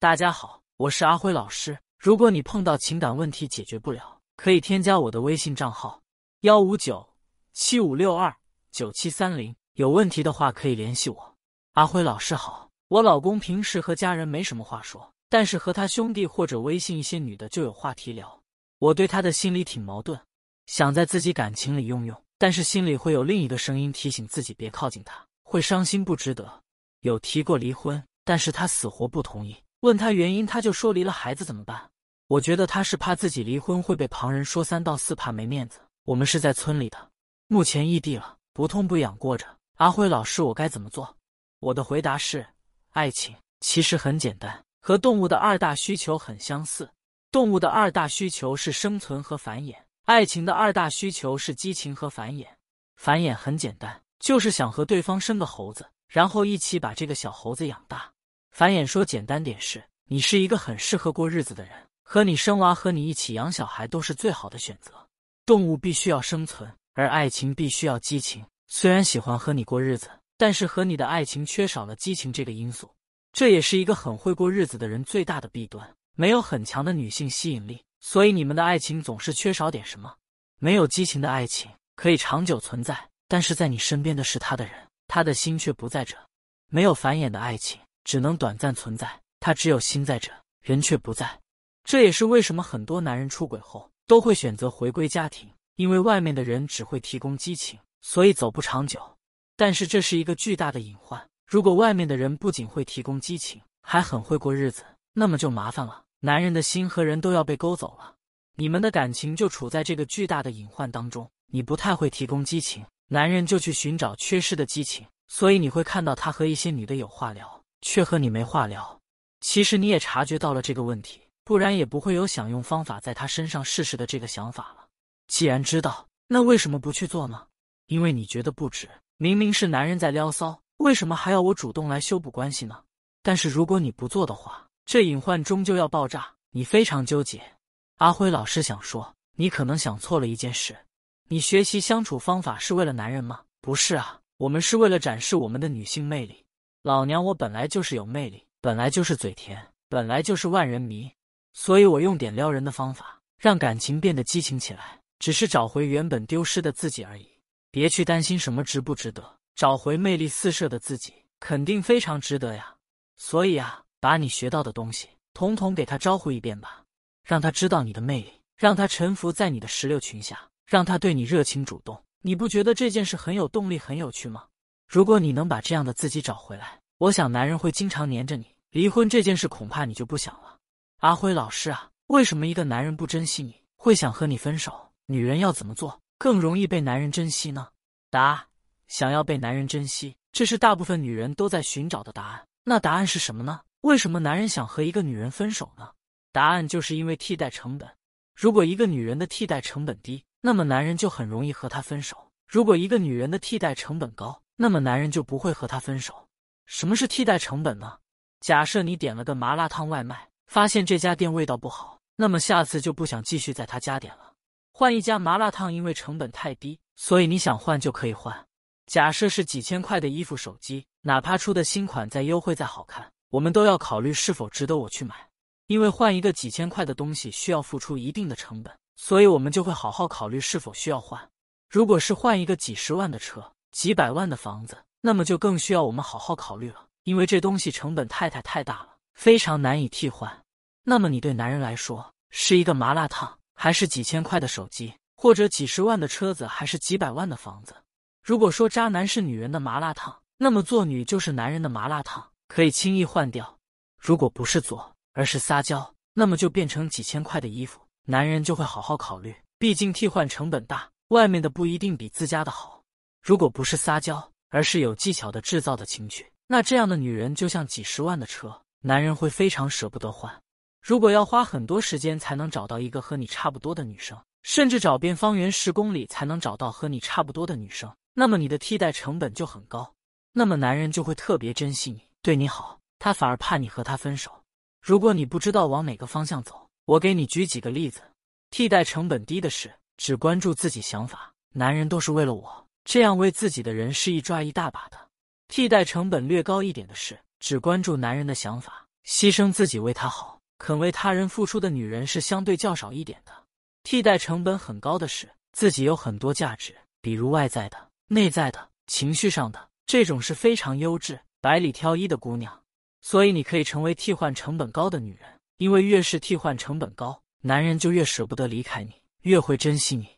大家好，我是阿辉老师。如果你碰到情感问题解决不了，可以添加我的微信账号：幺五九七五六二九七三零。有问题的话可以联系我。阿辉老师好，我老公平时和家人没什么话说，但是和他兄弟或者微信一些女的就有话题聊。我对他的心里挺矛盾，想在自己感情里用用，但是心里会有另一个声音提醒自己别靠近他，会伤心不值得。有提过离婚，但是他死活不同意。问他原因，他就说离了孩子怎么办？我觉得他是怕自己离婚会被旁人说三道四，怕没面子。我们是在村里的，目前异地了，不痛不痒过着。阿辉老师，我该怎么做？我的回答是：爱情其实很简单，和动物的二大需求很相似。动物的二大需求是生存和繁衍，爱情的二大需求是激情和繁衍。繁衍很简单，就是想和对方生个猴子，然后一起把这个小猴子养大。繁衍说简单点是，你是一个很适合过日子的人，和你生娃和你一起养小孩都是最好的选择。动物必须要生存，而爱情必须要激情。虽然喜欢和你过日子，但是和你的爱情缺少了激情这个因素，这也是一个很会过日子的人最大的弊端。没有很强的女性吸引力，所以你们的爱情总是缺少点什么。没有激情的爱情可以长久存在，但是在你身边的是他的人，他的心却不在这。没有繁衍的爱情只能短暂存在，他只有心在这，人却不在。这也是为什么很多男人出轨后都会选择回归家庭，因为外面的人只会提供激情。所以走不长久，但是这是一个巨大的隐患。如果外面的人不仅会提供激情，还很会过日子，那么就麻烦了。男人的心和人都要被勾走了，你们的感情就处在这个巨大的隐患当中。你不太会提供激情，男人就去寻找缺失的激情，所以你会看到他和一些女的有话聊，却和你没话聊。其实你也察觉到了这个问题，不然也不会有想用方法在他身上试试的这个想法了。既然知道，那为什么不去做呢？因为你觉得不值，明明是男人在撩骚，为什么还要我主动来修补关系呢？但是如果你不做的话，这隐患终究要爆炸，你非常纠结。阿辉老师想说，你可能想错了一件事，你学习相处方法是为了男人吗？不是啊，我们是为了展示我们的女性魅力。老娘我本来就是有魅力，本来就是嘴甜，本来就是万人迷，所以我用点撩人的方法，让感情变得激情起来，只是找回原本丢失的自己而已。别去担心什么值不值得，找回魅力四射的自己，肯定非常值得呀。所以啊，把你学到的东西统统给他招呼一遍吧，让他知道你的魅力，让他臣服在你的石榴裙下，让他对你热情主动。你不觉得这件事很有动力、很有趣吗？如果你能把这样的自己找回来，我想男人会经常黏着你。离婚这件事恐怕你就不想了。阿辉老师啊，为什么一个男人不珍惜你，会想和你分手？女人要怎么做？更容易被男人珍惜呢？答：想要被男人珍惜，这是大部分女人都在寻找的答案。那答案是什么呢？为什么男人想和一个女人分手呢？答案就是因为替代成本。如果一个女人的替代成本低，那么男人就很容易和她分手；如果一个女人的替代成本高，那么男人就不会和她分手。什么是替代成本呢？假设你点了个麻辣烫外卖，发现这家店味道不好，那么下次就不想继续在他家点了。换一家麻辣烫，因为成本太低，所以你想换就可以换。假设是几千块的衣服、手机，哪怕出的新款再优惠、再好看，我们都要考虑是否值得我去买。因为换一个几千块的东西需要付出一定的成本，所以我们就会好好考虑是否需要换。如果是换一个几十万的车、几百万的房子，那么就更需要我们好好考虑了，因为这东西成本太太太大了，非常难以替换。那么你对男人来说是一个麻辣烫？还是几千块的手机，或者几十万的车子，还是几百万的房子？如果说渣男是女人的麻辣烫，那么做女就是男人的麻辣烫，可以轻易换掉。如果不是做，而是撒娇，那么就变成几千块的衣服，男人就会好好考虑，毕竟替换成本大，外面的不一定比自家的好。如果不是撒娇，而是有技巧的制造的情趣，那这样的女人就像几十万的车，男人会非常舍不得换。如果要花很多时间才能找到一个和你差不多的女生，甚至找遍方圆十公里才能找到和你差不多的女生，那么你的替代成本就很高。那么男人就会特别珍惜你，对你好，他反而怕你和他分手。如果你不知道往哪个方向走，我给你举几个例子：替代成本低的是只关注自己想法，男人都是为了我，这样为自己的人是一抓一大把的；替代成本略高一点的是只关注男人的想法。牺牲自己为他好，肯为他人付出的女人是相对较少一点的。替代成本很高的是自己有很多价值，比如外在的、内在的、情绪上的，这种是非常优质、百里挑一的姑娘。所以你可以成为替换成本高的女人，因为越是替换成本高，男人就越舍不得离开你，越会珍惜你。